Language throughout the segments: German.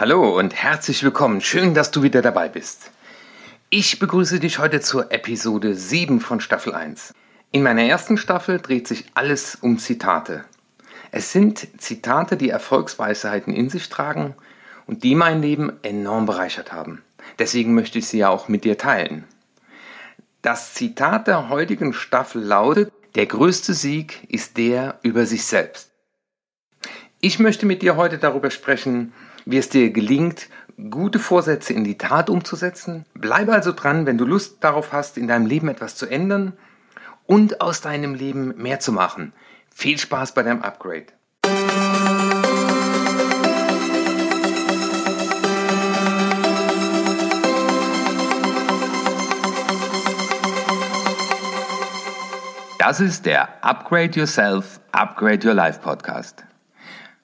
Hallo und herzlich willkommen. Schön, dass du wieder dabei bist. Ich begrüße dich heute zur Episode 7 von Staffel 1. In meiner ersten Staffel dreht sich alles um Zitate. Es sind Zitate, die Erfolgsweisheiten in sich tragen und die mein Leben enorm bereichert haben. Deswegen möchte ich sie ja auch mit dir teilen. Das Zitat der heutigen Staffel lautet, der größte Sieg ist der über sich selbst. Ich möchte mit dir heute darüber sprechen, wie es dir gelingt, gute Vorsätze in die Tat umzusetzen. Bleibe also dran, wenn du Lust darauf hast, in deinem Leben etwas zu ändern und aus deinem Leben mehr zu machen. Viel Spaß bei deinem Upgrade. Das ist der Upgrade Yourself, Upgrade Your Life Podcast.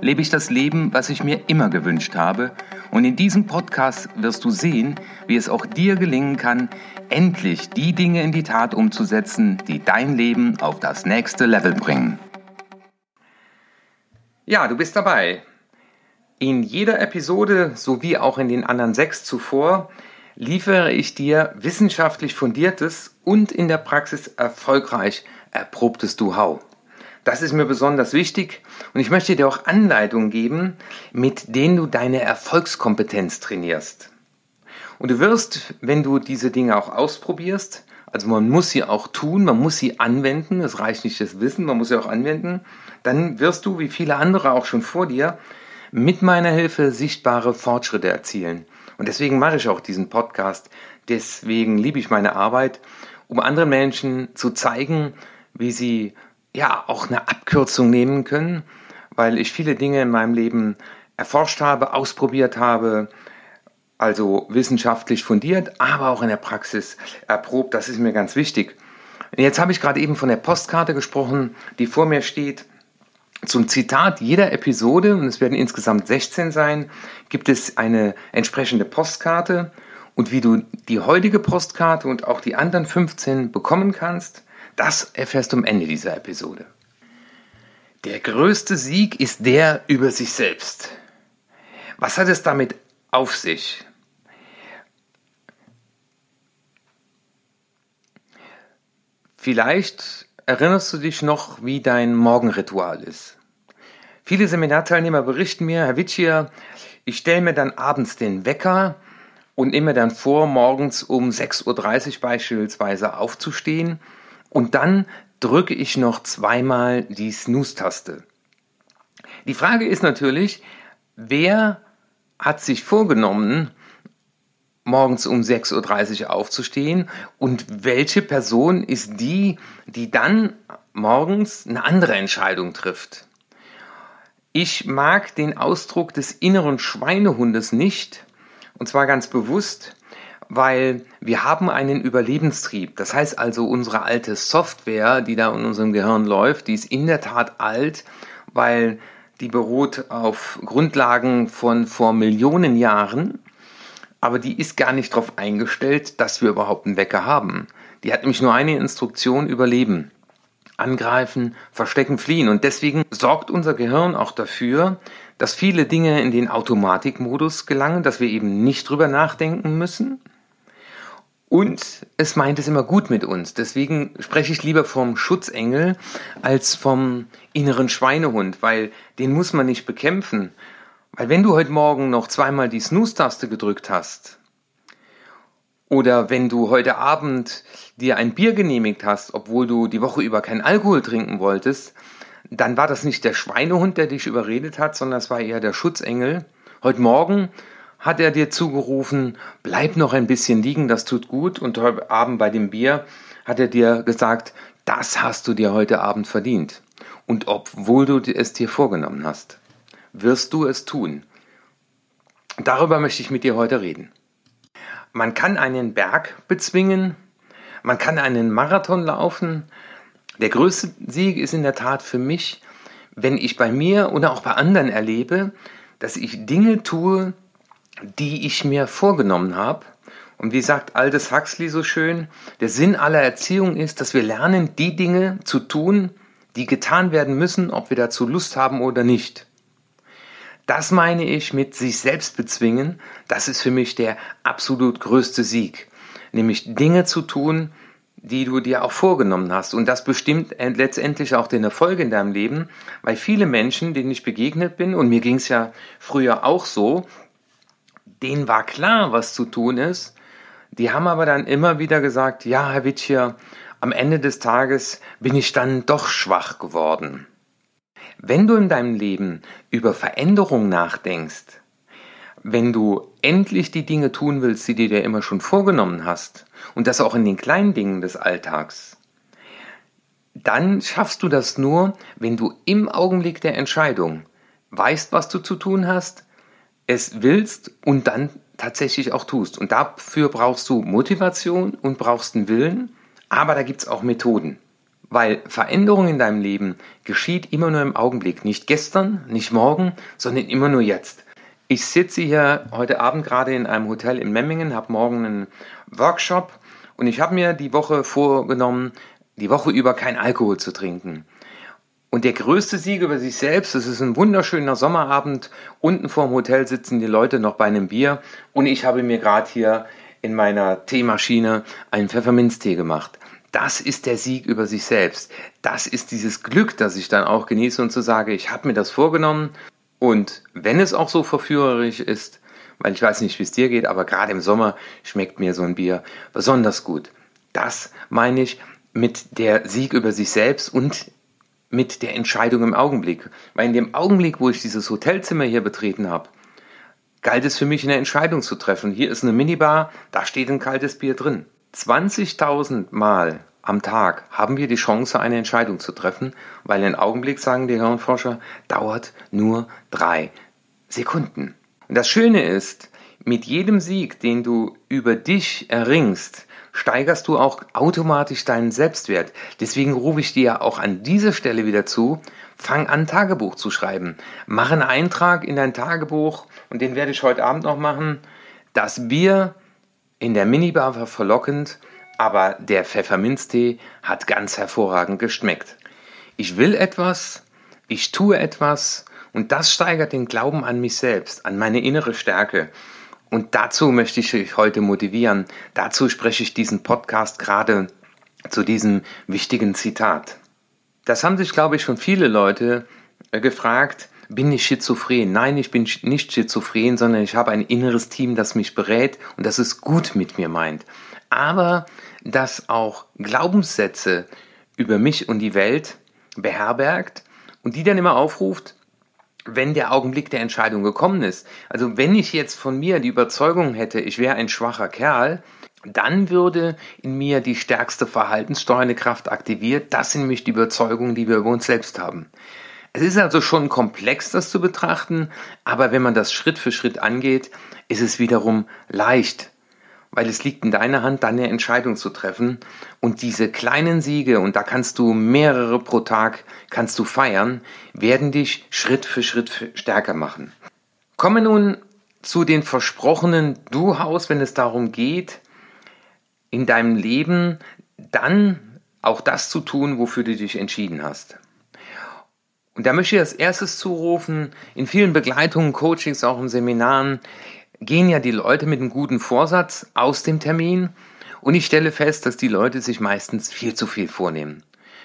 lebe ich das Leben, was ich mir immer gewünscht habe und in diesem Podcast wirst du sehen, wie es auch dir gelingen kann, endlich die Dinge in die Tat umzusetzen, die dein Leben auf das nächste Level bringen. Ja, du bist dabei. In jeder Episode sowie auch in den anderen sechs zuvor liefere ich dir wissenschaftlich fundiertes und in der Praxis erfolgreich erprobtes Do-How. Das ist mir besonders wichtig und ich möchte dir auch Anleitungen geben, mit denen du deine Erfolgskompetenz trainierst. Und du wirst, wenn du diese Dinge auch ausprobierst, also man muss sie auch tun, man muss sie anwenden, es reicht nicht das Wissen, man muss sie auch anwenden, dann wirst du, wie viele andere auch schon vor dir, mit meiner Hilfe sichtbare Fortschritte erzielen. Und deswegen mache ich auch diesen Podcast, deswegen liebe ich meine Arbeit, um anderen Menschen zu zeigen, wie sie ja auch eine Abkürzung nehmen können, weil ich viele Dinge in meinem Leben erforscht habe, ausprobiert habe, also wissenschaftlich fundiert, aber auch in der Praxis erprobt. Das ist mir ganz wichtig. Jetzt habe ich gerade eben von der Postkarte gesprochen, die vor mir steht. Zum Zitat jeder Episode, und es werden insgesamt 16 sein, gibt es eine entsprechende Postkarte. Und wie du die heutige Postkarte und auch die anderen 15 bekommen kannst, das erfährst du am Ende dieser Episode. Der größte Sieg ist der über sich selbst. Was hat es damit auf sich? Vielleicht erinnerst du dich noch, wie dein Morgenritual ist. Viele Seminarteilnehmer berichten mir, Herr Witschier, ich stelle mir dann abends den Wecker und nehme dann vor, morgens um 6.30 Uhr beispielsweise aufzustehen und dann drücke ich noch zweimal die Snooze-Taste. Die Frage ist natürlich, wer hat sich vorgenommen, morgens um 6.30 Uhr aufzustehen und welche Person ist die, die dann morgens eine andere Entscheidung trifft. Ich mag den Ausdruck des inneren Schweinehundes nicht, und zwar ganz bewusst, weil wir haben einen Überlebenstrieb. Das heißt also, unsere alte Software, die da in unserem Gehirn läuft, die ist in der Tat alt, weil die beruht auf Grundlagen von vor Millionen Jahren, aber die ist gar nicht darauf eingestellt, dass wir überhaupt einen Wecker haben. Die hat nämlich nur eine Instruktion, überleben. Angreifen, verstecken, fliehen. Und deswegen sorgt unser Gehirn auch dafür, dass viele Dinge in den Automatikmodus gelangen, dass wir eben nicht drüber nachdenken müssen, und es meint es immer gut mit uns. Deswegen spreche ich lieber vom Schutzengel als vom inneren Schweinehund, weil den muss man nicht bekämpfen. Weil wenn du heute Morgen noch zweimal die Snooze-Taste gedrückt hast, oder wenn du heute Abend dir ein Bier genehmigt hast, obwohl du die Woche über keinen Alkohol trinken wolltest, dann war das nicht der Schweinehund, der dich überredet hat, sondern es war eher der Schutzengel. Heute Morgen hat er dir zugerufen, bleib noch ein bisschen liegen, das tut gut. Und heute Abend bei dem Bier hat er dir gesagt, das hast du dir heute Abend verdient. Und obwohl du es dir vorgenommen hast, wirst du es tun. Darüber möchte ich mit dir heute reden. Man kann einen Berg bezwingen, Man kann einen Marathon laufen. Der größte Sieg ist in der Tat für mich, wenn ich bei mir oder auch bei anderen erlebe, dass ich Dinge tue, die ich mir vorgenommen habe. Und wie sagt Aldous Huxley so schön, der Sinn aller Erziehung ist, dass wir lernen, die Dinge zu tun, die getan werden müssen, ob wir dazu Lust haben oder nicht. Das meine ich mit sich selbst bezwingen. Das ist für mich der absolut größte Sieg. Nämlich Dinge zu tun, die du dir auch vorgenommen hast. Und das bestimmt letztendlich auch den Erfolg in deinem Leben, weil viele Menschen, denen ich begegnet bin, und mir ging es ja früher auch so, denen war klar, was zu tun ist. Die haben aber dann immer wieder gesagt, ja, Herr Witschier, am Ende des Tages bin ich dann doch schwach geworden. Wenn du in deinem Leben über Veränderung nachdenkst, wenn du endlich die Dinge tun willst, die du dir immer schon vorgenommen hast, und das auch in den kleinen Dingen des Alltags, dann schaffst du das nur, wenn du im Augenblick der Entscheidung weißt, was du zu tun hast, es willst und dann tatsächlich auch tust. Und dafür brauchst du Motivation und brauchst einen Willen, aber da gibt es auch Methoden. Weil Veränderung in deinem Leben geschieht immer nur im Augenblick. Nicht gestern, nicht morgen, sondern immer nur jetzt. Ich sitze hier heute Abend gerade in einem Hotel in Memmingen, habe morgen einen Workshop und ich habe mir die Woche vorgenommen, die Woche über kein Alkohol zu trinken. Und der größte Sieg über sich selbst, es ist ein wunderschöner Sommerabend, unten vorm Hotel sitzen die Leute noch bei einem Bier und ich habe mir gerade hier in meiner Teemaschine einen Pfefferminztee gemacht. Das ist der Sieg über sich selbst. Das ist dieses Glück, das ich dann auch genieße und zu sagen, ich habe mir das vorgenommen und wenn es auch so verführerisch ist, weil ich weiß nicht, wie es dir geht, aber gerade im Sommer schmeckt mir so ein Bier besonders gut. Das meine ich mit der Sieg über sich selbst und mit der Entscheidung im Augenblick. Weil in dem Augenblick, wo ich dieses Hotelzimmer hier betreten habe, galt es für mich eine Entscheidung zu treffen. Hier ist eine Minibar, da steht ein kaltes Bier drin. 20.000 Mal am Tag haben wir die Chance, eine Entscheidung zu treffen, weil ein Augenblick, sagen die Hirnforscher, dauert nur drei Sekunden. Und das Schöne ist, mit jedem Sieg, den du über dich erringst, steigerst du auch automatisch deinen Selbstwert. Deswegen rufe ich dir auch an dieser Stelle wieder zu, fang an, Tagebuch zu schreiben. Mach einen Eintrag in dein Tagebuch und den werde ich heute Abend noch machen. Das Bier in der Minibar war verlockend, aber der Pfefferminztee hat ganz hervorragend geschmeckt. Ich will etwas, ich tue etwas und das steigert den Glauben an mich selbst, an meine innere Stärke. Und dazu möchte ich euch heute motivieren. Dazu spreche ich diesen Podcast gerade zu diesem wichtigen Zitat. Das haben sich, glaube ich, schon viele Leute äh, gefragt. Bin ich schizophren? Nein, ich bin nicht schizophren, sondern ich habe ein inneres Team, das mich berät und das es gut mit mir meint. Aber das auch Glaubenssätze über mich und die Welt beherbergt und die dann immer aufruft, wenn der Augenblick der Entscheidung gekommen ist. Also wenn ich jetzt von mir die Überzeugung hätte, ich wäre ein schwacher Kerl, dann würde in mir die stärkste verhaltenssteuernde Kraft aktiviert. Das sind nämlich die Überzeugungen, die wir über uns selbst haben. Es ist also schon komplex, das zu betrachten, aber wenn man das Schritt für Schritt angeht, ist es wiederum leicht, weil es liegt in deiner Hand, deine Entscheidung zu treffen und diese kleinen Siege, und da kannst du mehrere pro Tag, kannst du feiern, werden dich Schritt für Schritt stärker machen. Komme nun zu den versprochenen Du-Haus, wenn es darum geht, in deinem Leben dann auch das zu tun, wofür du dich entschieden hast. Und da möchte ich als erstes zurufen, in vielen Begleitungen, Coachings, auch in Seminaren, gehen ja die Leute mit einem guten Vorsatz aus dem Termin und ich stelle fest, dass die Leute sich meistens viel zu viel vornehmen.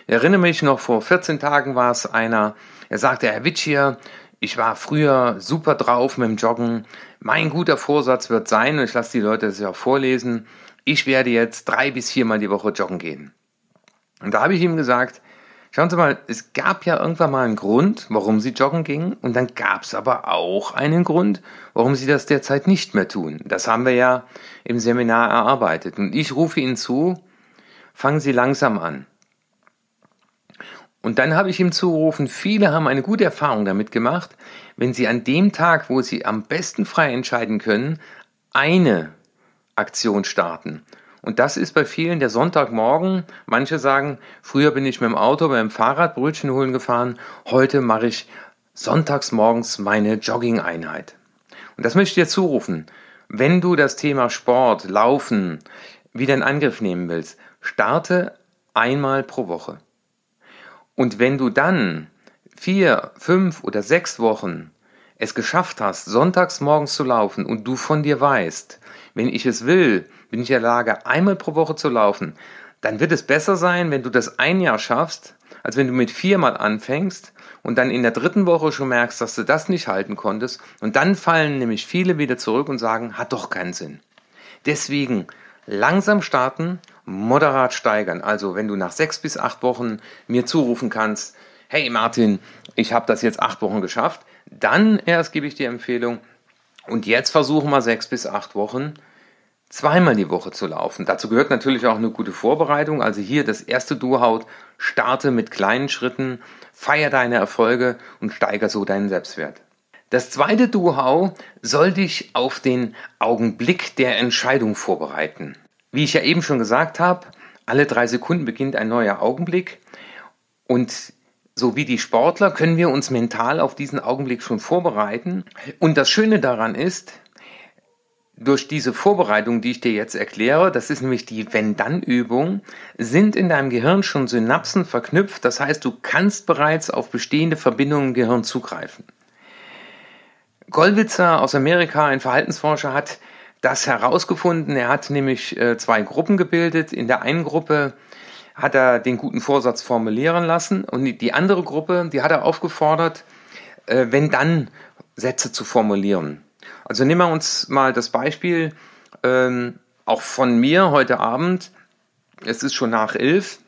Ich erinnere mich noch, vor 14 Tagen war es einer, er sagte, Herr Witschier, ich war früher super drauf mit dem Joggen. Mein guter Vorsatz wird sein, und ich lasse die Leute das ja auch vorlesen, ich werde jetzt drei bis viermal die Woche joggen gehen. Und da habe ich ihm gesagt, Schauen Sie mal, es gab ja irgendwann mal einen Grund, warum Sie joggen gingen, und dann gab es aber auch einen Grund, warum Sie das derzeit nicht mehr tun. Das haben wir ja im Seminar erarbeitet. Und ich rufe Ihnen zu, fangen Sie langsam an. Und dann habe ich ihm zugerufen, viele haben eine gute Erfahrung damit gemacht, wenn sie an dem Tag, wo sie am besten frei entscheiden können, eine Aktion starten Und das ist bei vielen der Sonntagmorgen. Manche sagen, früher bin ich mit dem Auto, mit dem Fahrrad Brötchen holen gefahren. Heute mache ich sonntags morgens meine Jogging-Einheit. Und das möchte ich dir zurufen. Wenn du das Thema Sport, Laufen wieder in Angriff nehmen willst, starte einmal pro Woche. Und wenn du dann vier, fünf oder sechs Wochen es geschafft hast, sonntags morgens zu laufen und du von dir weißt, wenn ich es will, bin ich in der Lage, einmal pro Woche zu laufen, dann wird es besser sein, wenn du das ein Jahr schaffst, als wenn du mit viermal anfängst und dann in der dritten Woche schon merkst, dass du das nicht halten konntest. Und dann fallen nämlich viele wieder zurück und sagen, hat doch keinen Sinn. Deswegen langsam starten, moderat steigern. Also wenn du nach sechs bis acht Wochen mir zurufen kannst, hey Martin, ich habe das jetzt acht Wochen geschafft, dann erst gebe ich dir Empfehlung. Und jetzt versuchen wir sechs bis acht Wochen zweimal die Woche zu laufen. Dazu gehört natürlich auch eine gute Vorbereitung. Also hier das erste Durchhaut, starte mit kleinen Schritten, feier deine Erfolge und steiger so deinen Selbstwert. Das zweite Duhau soll dich auf den Augenblick der Entscheidung vorbereiten. Wie ich ja eben schon gesagt habe, alle drei Sekunden beginnt ein neuer Augenblick und so wie die Sportler können wir uns mental auf diesen Augenblick schon vorbereiten. Und das Schöne daran ist, durch diese Vorbereitung, die ich dir jetzt erkläre, das ist nämlich die Wenn-Dann-Übung, sind in deinem Gehirn schon Synapsen verknüpft. Das heißt, du kannst bereits auf bestehende Verbindungen im Gehirn zugreifen. Gollwitzer aus Amerika, ein Verhaltensforscher, hat das herausgefunden. Er hat nämlich äh, zwei Gruppen gebildet. In der einen Gruppe hat er den guten Vorsatz formulieren lassen und die andere Gruppe, die hat er aufgefordert, äh, wenn dann Sätze zu formulieren. Also nehmen wir uns mal das Beispiel ähm, auch von mir heute Abend. Es ist schon nach elf,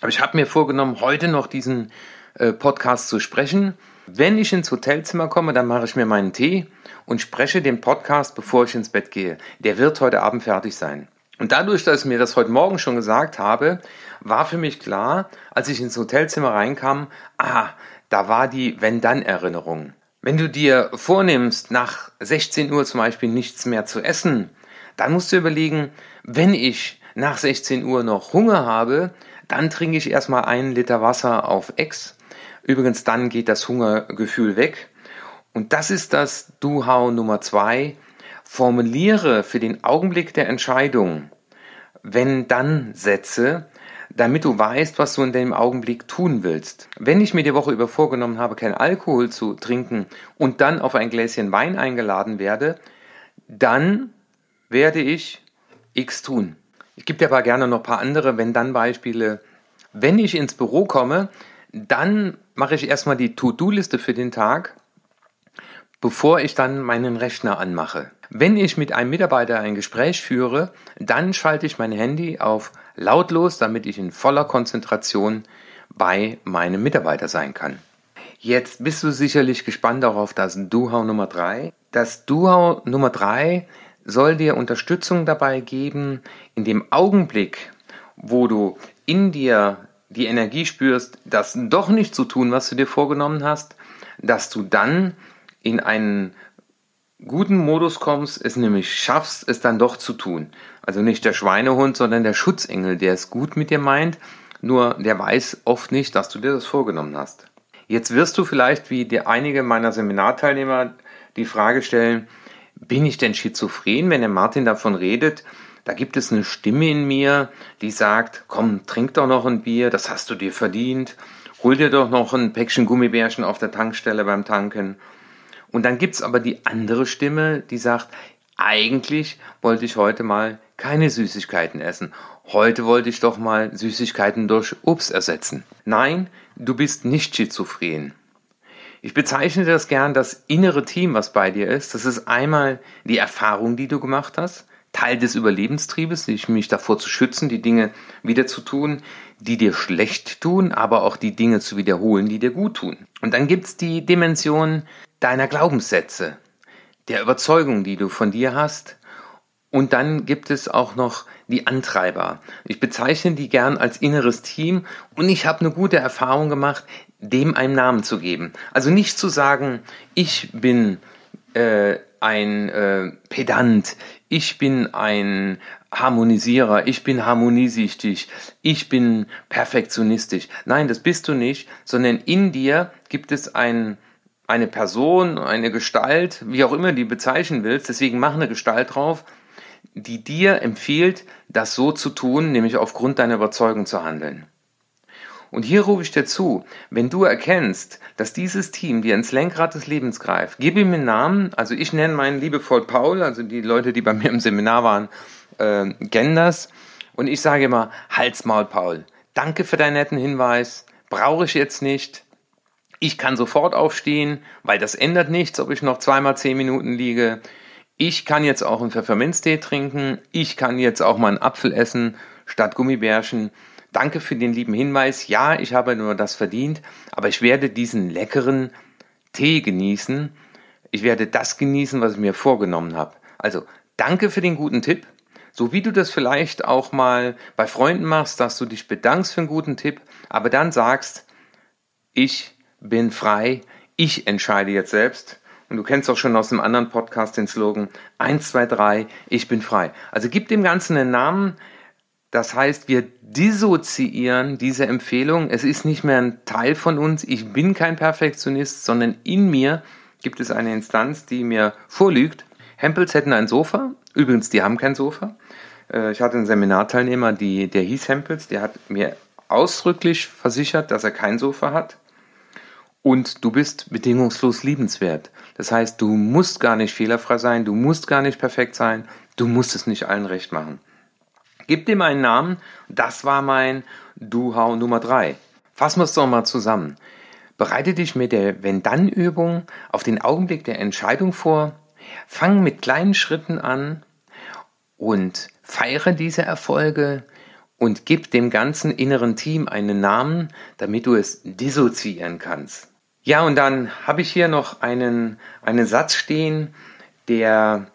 aber ich habe mir vorgenommen, heute noch diesen äh, Podcast zu sprechen. Wenn ich ins Hotelzimmer komme, dann mache ich mir meinen Tee und spreche den Podcast, bevor ich ins Bett gehe. Der wird heute Abend fertig sein. Und dadurch, dass ich mir das heute Morgen schon gesagt habe, war für mich klar, als ich ins Hotelzimmer reinkam, ah, da war die Wenn-Dann-Erinnerung. Wenn du dir vornimmst, nach 16 Uhr zum Beispiel nichts mehr zu essen, dann musst du überlegen, wenn ich nach 16 Uhr noch Hunger habe, dann trinke ich erstmal einen Liter Wasser auf Ex. Übrigens, dann geht das Hungergefühl weg. Und das ist das Do-How Nummer zwei. Formuliere für den Augenblick der Entscheidung, wenn dann Sätze, damit du weißt, was du in dem Augenblick tun willst. Wenn ich mir die Woche über vorgenommen habe, keinen Alkohol zu trinken und dann auf ein Gläschen Wein eingeladen werde, dann werde ich X tun. Ich gebe dir aber gerne noch ein paar andere Wenn-Dann-Beispiele. Wenn ich ins Büro komme, dann mache ich erstmal die To-Do-Liste für den Tag, bevor ich dann meinen Rechner anmache. Wenn ich mit einem Mitarbeiter ein Gespräch führe, dann schalte ich mein Handy auf lautlos, damit ich in voller Konzentration bei meinem Mitarbeiter sein kann. Jetzt bist du sicherlich gespannt auch auf das Duhau Nummer 3. Das Duhau Nummer 3 soll dir Unterstützung dabei geben, in dem Augenblick, wo du in dir die Energie spürst, das doch nicht zu tun, was du dir vorgenommen hast, dass du dann in einen guten Modus kommst, es nämlich schaffst, es dann doch zu tun. Also nicht der Schweinehund, sondern der Schutzengel, der es gut mit dir meint, nur der weiß oft nicht, dass du dir das vorgenommen hast. Jetzt wirst du vielleicht, wie die einige meiner Seminarteilnehmer, die Frage stellen, bin ich denn schizophren, wenn der Martin davon redet? Da gibt es eine Stimme in mir, die sagt, komm, trink doch noch ein Bier, das hast du dir verdient. Hol dir doch noch ein Päckchen Gummibärchen auf der Tankstelle beim Tanken. Und dann gibt's aber die andere Stimme, die sagt, eigentlich wollte ich heute mal keine Süßigkeiten essen. Heute wollte ich doch mal Süßigkeiten durch Obst ersetzen. Nein, du bist nicht schizophren. Ich bezeichne das gern das innere Team, was bei dir ist. Das ist einmal die Erfahrung, die du gemacht hast, Teil des Überlebenstriebes, mich davor zu schützen, die Dinge wieder zu tun, die dir schlecht tun, aber auch die Dinge zu wiederholen, die dir gut tun. Und dann gibt's die Dimension deiner Glaubenssätze, der Überzeugung, die du von dir hast. Und dann gibt es auch noch die Antreiber. Ich bezeichne die gern als inneres Team und ich habe eine gute Erfahrung gemacht, dem einen Namen zu geben. Also nicht zu sagen, ich bin äh, ein äh, Pedant, ich bin ein Harmonisierer, ich bin harmoniesüchtig, ich bin perfektionistisch. Nein, das bist du nicht, sondern in dir gibt es ein, eine Person, eine Gestalt, wie auch immer die bezeichnen willst, deswegen mach eine Gestalt drauf, die dir empfiehlt, das so zu tun, nämlich aufgrund deiner Überzeugung zu handeln. Und hier rufe ich dir zu, wenn du erkennst, dass dieses Team dir ins Lenkrad des Lebens greift, gib ihm einen Namen, also ich nenne meinen liebevoll Paul, also die Leute, die bei mir im Seminar waren, äh, kennen das. Und ich sage immer, Halsmaul Paul, danke für deinen netten Hinweis, brauche ich jetzt nicht. Ich kann sofort aufstehen, weil das ändert nichts, ob ich noch zweimal zehn Minuten liege. Ich kann jetzt auch einen Pfefferminztee trinken. Ich kann jetzt auch mal einen Apfel essen statt Gummibärchen. Danke für den lieben Hinweis. Ja, ich habe nur das verdient, aber ich werde diesen leckeren Tee genießen. Ich werde das genießen, was ich mir vorgenommen habe. Also, danke für den guten Tipp. So wie du das vielleicht auch mal bei Freunden machst, dass du dich bedankst für einen guten Tipp, aber dann sagst, ich bin frei, ich entscheide jetzt selbst. Und du kennst auch schon aus einem anderen Podcast den Slogan 1, 2, 3, ich bin frei. Also gib dem Ganzen einen Namen, das heißt, wir dissoziieren diese Empfehlung. Es ist nicht mehr ein Teil von uns. Ich bin kein Perfektionist, sondern in mir gibt es eine Instanz, die mir vorlügt. Hempels hätten ein Sofa. Übrigens, die haben kein Sofa. Äh, ich hatte einen Seminarteilnehmer, die, der hieß Hempels. Der hat mir ausdrücklich versichert, dass er kein Sofa hat. Und du bist bedingungslos liebenswert. Das heißt, du musst gar nicht fehlerfrei sein, du musst gar nicht perfekt sein, du musst es nicht allen recht machen. Gib dem einen Namen. Das war mein Du-Hau Nummer 3. Fassen wir es doch mal zusammen. Bereite dich mit der Wenn-Dann-Übung auf den Augenblick der Entscheidung vor. Fang mit kleinen Schritten an und feiere diese Erfolge und gib dem ganzen inneren Team einen Namen, damit du es dissoziieren kannst. Ja, und dann habe ich hier noch einen, einen Satz stehen, der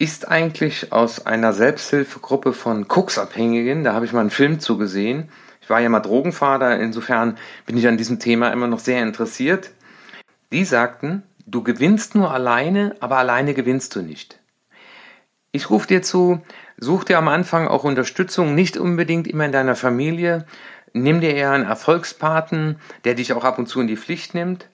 ist eigentlich aus einer Selbsthilfegruppe von Koksabhängigen. Da habe ich mal einen Film zugesehen. Ich war ja mal Drogenvater, insofern bin ich an diesem Thema immer noch sehr interessiert. Die sagten, du gewinnst nur alleine, aber alleine gewinnst du nicht. Ich rufe dir zu, such dir am Anfang auch Unterstützung, nicht unbedingt immer in deiner Familie. Nimm dir eher einen Erfolgspaten, der dich auch ab und zu in die Pflicht nimmt.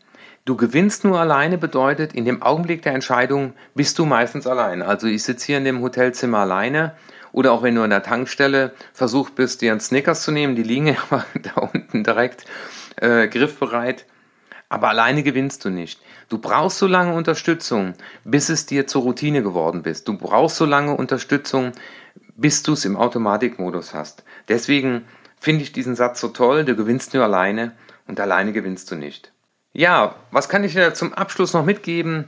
Du gewinnst nur alleine bedeutet, in dem Augenblick der Entscheidung bist du meistens allein. Also ich sitze hier in dem Hotelzimmer alleine oder auch wenn du an der Tankstelle versucht bist, dir einen Snickers zu nehmen, die liegen ja da unten direkt äh, griffbereit. Aber alleine gewinnst du nicht. Du brauchst so lange Unterstützung, bis es dir zur Routine geworden bist. Du brauchst so lange Unterstützung, bis du es im Automatikmodus hast. Deswegen finde ich diesen Satz so toll, du gewinnst nur alleine und alleine gewinnst du nicht. Ja, was kann ich dir zum Abschluss noch mitgeben?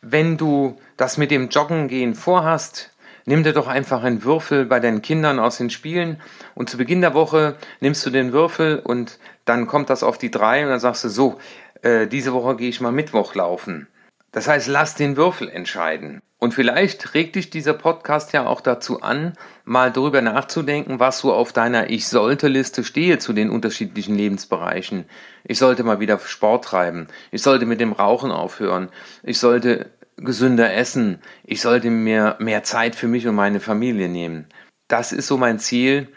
Wenn du das mit dem Joggen gehen vorhast, nimm dir doch einfach einen Würfel bei deinen Kindern aus den Spielen und zu Beginn der Woche nimmst du den Würfel und dann kommt das auf die drei und dann sagst du so, äh, diese Woche gehe ich mal Mittwoch laufen. Das heißt, lass den Würfel entscheiden. Und vielleicht regt dich dieser Podcast ja auch dazu an, mal darüber nachzudenken, was so auf deiner Ich sollte Liste stehe zu den unterschiedlichen Lebensbereichen. Ich sollte mal wieder Sport treiben. Ich sollte mit dem Rauchen aufhören. Ich sollte gesünder essen. Ich sollte mir mehr Zeit für mich und meine Familie nehmen. Das ist so mein Ziel,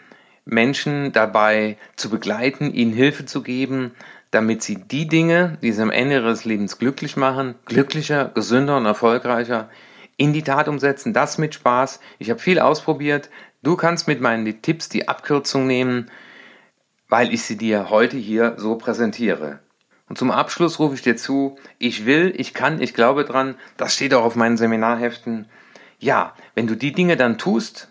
Menschen dabei zu begleiten, ihnen Hilfe zu geben, damit sie die Dinge, die sie am Ende ihres Lebens glücklich machen, glücklicher, gesünder und erfolgreicher, in die Tat umsetzen, das mit Spaß. Ich habe viel ausprobiert. Du kannst mit meinen Tipps die Abkürzung nehmen, weil ich sie dir heute hier so präsentiere. Und zum Abschluss rufe ich dir zu, ich will, ich kann, ich glaube dran, das steht auch auf meinen Seminarheften. Ja, wenn du die Dinge dann tust,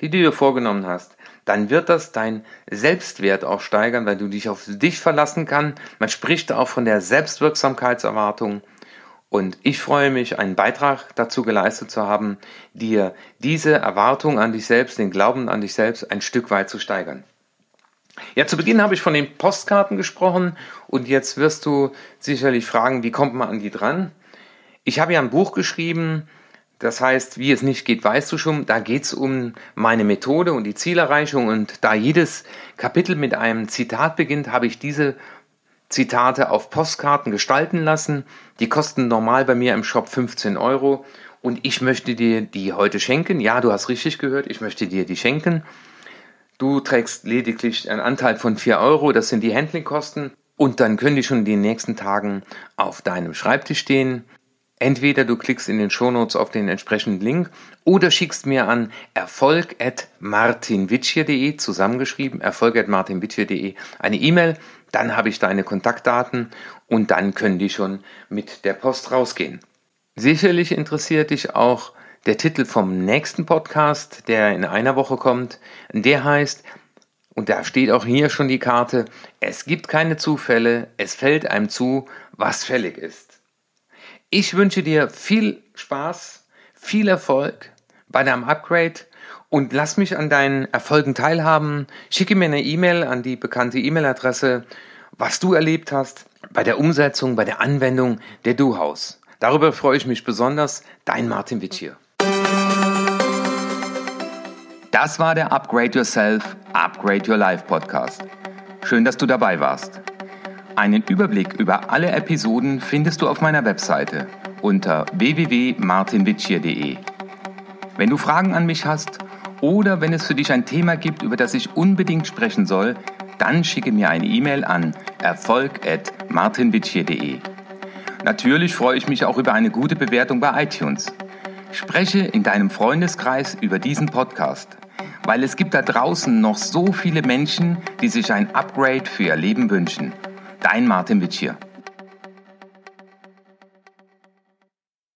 die du dir vorgenommen hast, dann wird das dein Selbstwert auch steigern, weil du dich auf dich verlassen kannst. Man spricht auch von der Selbstwirksamkeitserwartung. Und ich freue mich, einen Beitrag dazu geleistet zu haben, dir diese Erwartung an dich selbst, den Glauben an dich selbst ein Stück weit zu steigern. Ja, zu Beginn habe ich von den Postkarten gesprochen und jetzt wirst du sicherlich fragen, wie kommt man an die dran? Ich habe ja ein Buch geschrieben, das heißt, wie es nicht geht, weißt du schon. Da geht es um meine Methode und die Zielerreichung und da jedes Kapitel mit einem Zitat beginnt, habe ich diese Zitate auf Postkarten gestalten lassen. Die kosten normal bei mir im Shop 15 Euro und ich möchte dir die heute schenken. Ja, du hast richtig gehört, ich möchte dir die schenken. Du trägst lediglich einen Anteil von 4 Euro, das sind die Handlingkosten. Und dann können die schon in den nächsten Tagen auf deinem Schreibtisch stehen. Entweder du klickst in den Shownotes auf den entsprechenden Link oder schickst mir an erfolg.martinwitschier.de zusammengeschrieben, erfolg.martinwitschier.de eine E-Mail, dann habe ich deine Kontaktdaten und dann können die schon mit der Post rausgehen. Sicherlich interessiert dich auch der Titel vom nächsten Podcast, der in einer Woche kommt, der heißt, und da steht auch hier schon die Karte, es gibt keine Zufälle, es fällt einem zu, was fällig ist. Ich wünsche dir viel Spaß, viel Erfolg bei deinem Upgrade und lass mich an deinen Erfolgen teilhaben. Schicke mir eine E-Mail an die bekannte E-Mail-Adresse, was du erlebt hast bei der Umsetzung, bei der Anwendung der Do-House. Darüber freue ich mich besonders. Dein Martin Witsch hier. Das war der Upgrade Yourself, Upgrade Your Life Podcast. Schön, dass du dabei warst. Einen Überblick über alle Episoden findest du auf meiner Webseite unter www.martinwitschier.de. Wenn du Fragen an mich hast oder wenn es für dich ein Thema gibt, über das ich unbedingt sprechen soll, dann schicke mir eine E-Mail an erfolg.martinwitschier.de. Natürlich freue ich mich auch über eine gute Bewertung bei iTunes. Spreche in deinem Freundeskreis über diesen Podcast, weil es gibt da draußen noch so viele Menschen, die sich ein Upgrade für ihr Leben wünschen. Dein Martin Witsch hier.